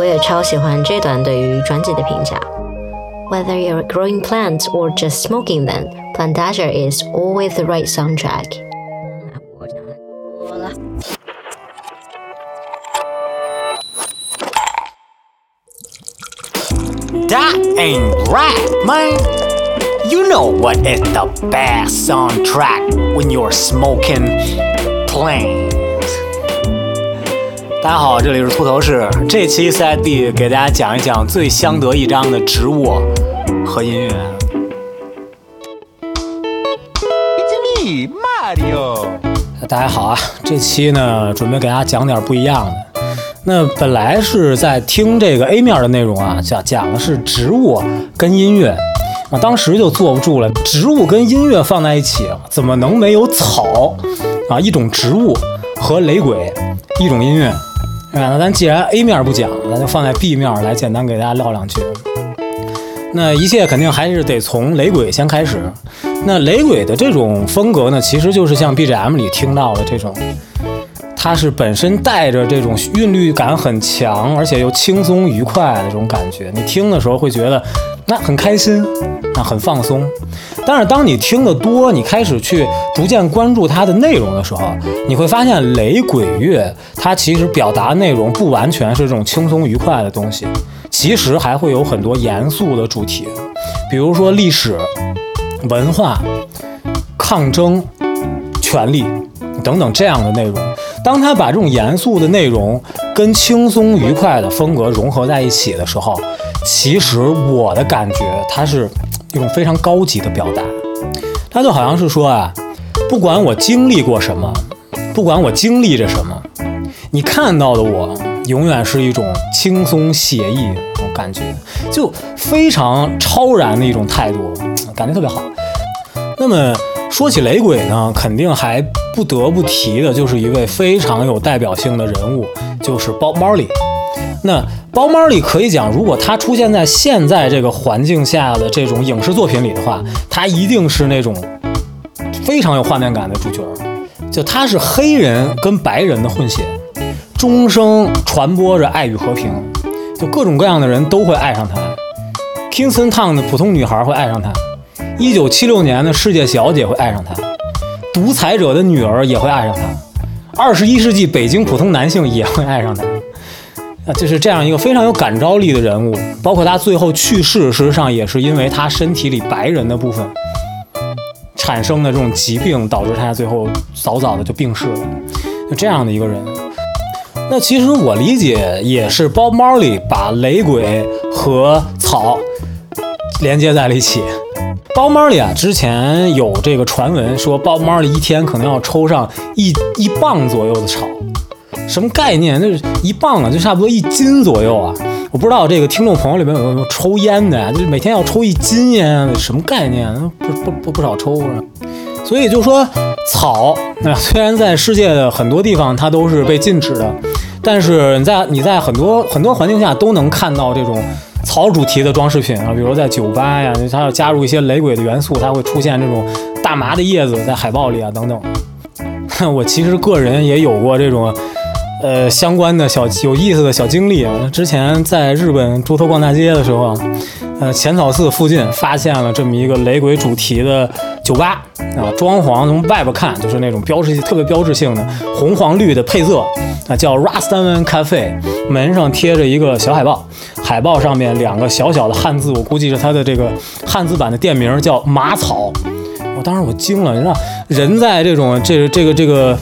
我也超喜欢这段对于专辑的评价。Whether you're growing plants or just smoking them, Plantasia is always the right soundtrack. That ain't right, man. You know what is the best soundtrack when you're smoking plants. 大家好，这里是秃头士。这期 Side B 给大家讲一讲最相得益彰的植物和音乐。It's me, Mario. 大家好啊，这期呢准备给大家讲点不一样的。那本来是在听这个 A 面的内容啊，讲讲的是植物跟音乐，我，当时就坐不住了。植物跟音乐放在一起，怎么能没有草啊？一种植物和雷鬼，一种音乐。啊，那咱既然 A 面不讲，咱就放在 B 面来简单给大家唠两句。那一切肯定还是得从雷鬼先开始。那雷鬼的这种风格呢，其实就是像 BGM 里听到的这种，它是本身带着这种韵律感很强，而且又轻松愉快的这种感觉。你听的时候会觉得那很开心，那很放松。但是当你听得多，你开始去逐渐关注它的内容的时候，你会发现雷鬼乐它其实表达内容不完全是这种轻松愉快的东西，其实还会有很多严肃的主题，比如说历史。文化、抗争、权利等等这样的内容，当他把这种严肃的内容跟轻松愉快的风格融合在一起的时候，其实我的感觉，它是一种非常高级的表达。它就好像是说啊，不管我经历过什么，不管我经历着什么，你看到的我，永远是一种轻松写意那种感觉，就非常超然的一种态度。感觉特别好。那么说起雷鬼呢，肯定还不得不提的就是一位非常有代表性的人物，就是 Bob Marley。那 Bob Marley 可以讲，如果他出现在现在这个环境下的这种影视作品里的话，他一定是那种非常有画面感的主角。就他是黑人跟白人的混血，终生传播着爱与和平，就各种各样的人都会爱上他。Kingston Town 的普通女孩会爱上他。一九七六年的世界小姐会爱上他，独裁者的女儿也会爱上他，二十一世纪北京普通男性也会爱上他，就是这样一个非常有感召力的人物。包括他最后去世，事实上也是因为他身体里白人的部分产生的这种疾病，导致他最后早早的就病逝了。就这样的一个人，那其实我理解也是包猫里把雷鬼和草连接在了一起。包猫里啊，之前有这个传闻说，包猫里一天可能要抽上一一磅左右的草，什么概念？就是一磅啊，就差不多一斤左右啊。我不知道这个听众朋友里面有没有抽烟的呀？就是每天要抽一斤烟，什么概念？不不不不少抽啊。所以就说草，那虽然在世界的很多地方它都是被禁止的，但是你在你在很多很多环境下都能看到这种。草主题的装饰品啊，比如在酒吧呀，它要加入一些雷鬼的元素，它会出现这种大麻的叶子在海报里啊等等。我其实个人也有过这种呃相关的小有意思的小经历啊。之前在日本猪头逛大街的时候，呃浅草寺附近发现了这么一个雷鬼主题的酒吧啊，装潢从外边看就是那种标志性特别标志性的红黄绿的配色啊，叫 Rastaman Cafe，门上贴着一个小海报。海报上面两个小小的汉字，我估计是它的这个汉字版的店名叫马草。我当时我惊了，你知道，人在这种这这个这个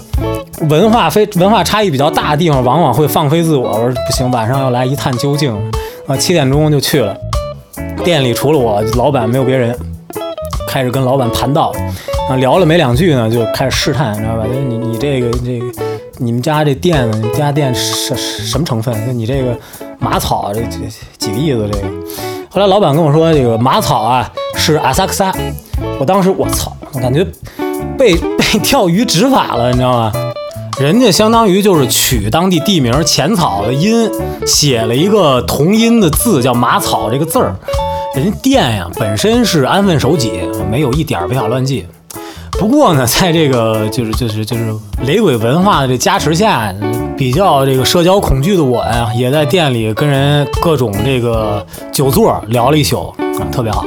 文化非文化差异比较大的地方，往往会放飞自我。我说不行，晚上要来一探究竟啊！七点钟就去了，店里除了我，老板没有别人。开始跟老板盘道啊，聊了没两句呢，就开始试探，你知道吧？就你你这个这个，你们家这店，你家店什什么成分？就你这个。马草这这几个意思？这个，后来老板跟我说，这个马草啊是阿萨克萨。我当时我操，我感觉被被钓鱼执法了，你知道吗？人家相当于就是取当地地名浅草的音，写了一个同音的字，叫马草这个字儿。人家店呀本身是安分守己，没有一点违法乱纪。不过呢，在这个就是就是就是雷鬼文化的这加持下。比较这个社交恐惧的我呀，也在店里跟人各种这个酒座聊了一宿啊，特别好。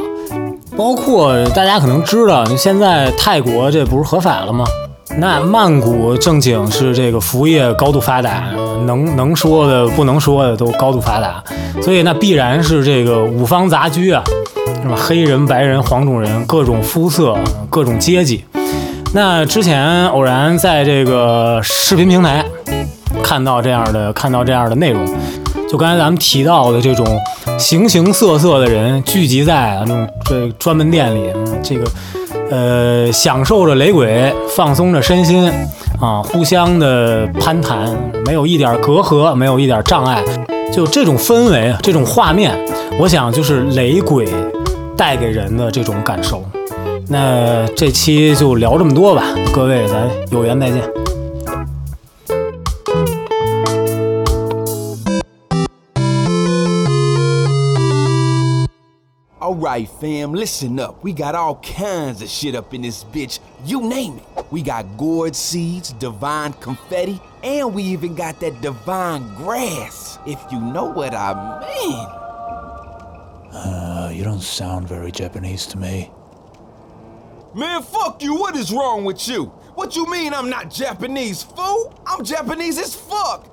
包括大家可能知道，现在泰国这不是合法了吗？那曼谷正经是这个服务业高度发达，能能说的不能说的都高度发达，所以那必然是这个五方杂居啊，是吧？黑人、白人、黄种人，各种肤色、各种阶级。那之前偶然在这个视频平台看到这样的看到这样的内容，就刚才咱们提到的这种形形色色的人聚集在那种这专门店里，这个。呃，享受着雷鬼，放松着身心，啊，互相的攀谈，没有一点隔阂，没有一点障碍，就这种氛围，这种画面，我想就是雷鬼带给人的这种感受。那这期就聊这么多吧，各位，咱有缘再见。Alright, fam, listen up. We got all kinds of shit up in this bitch. You name it. We got gourd seeds, divine confetti, and we even got that divine grass, if you know what I mean. Uh, you don't sound very Japanese to me. Man, fuck you. What is wrong with you? What you mean I'm not Japanese, fool? I'm Japanese as fuck.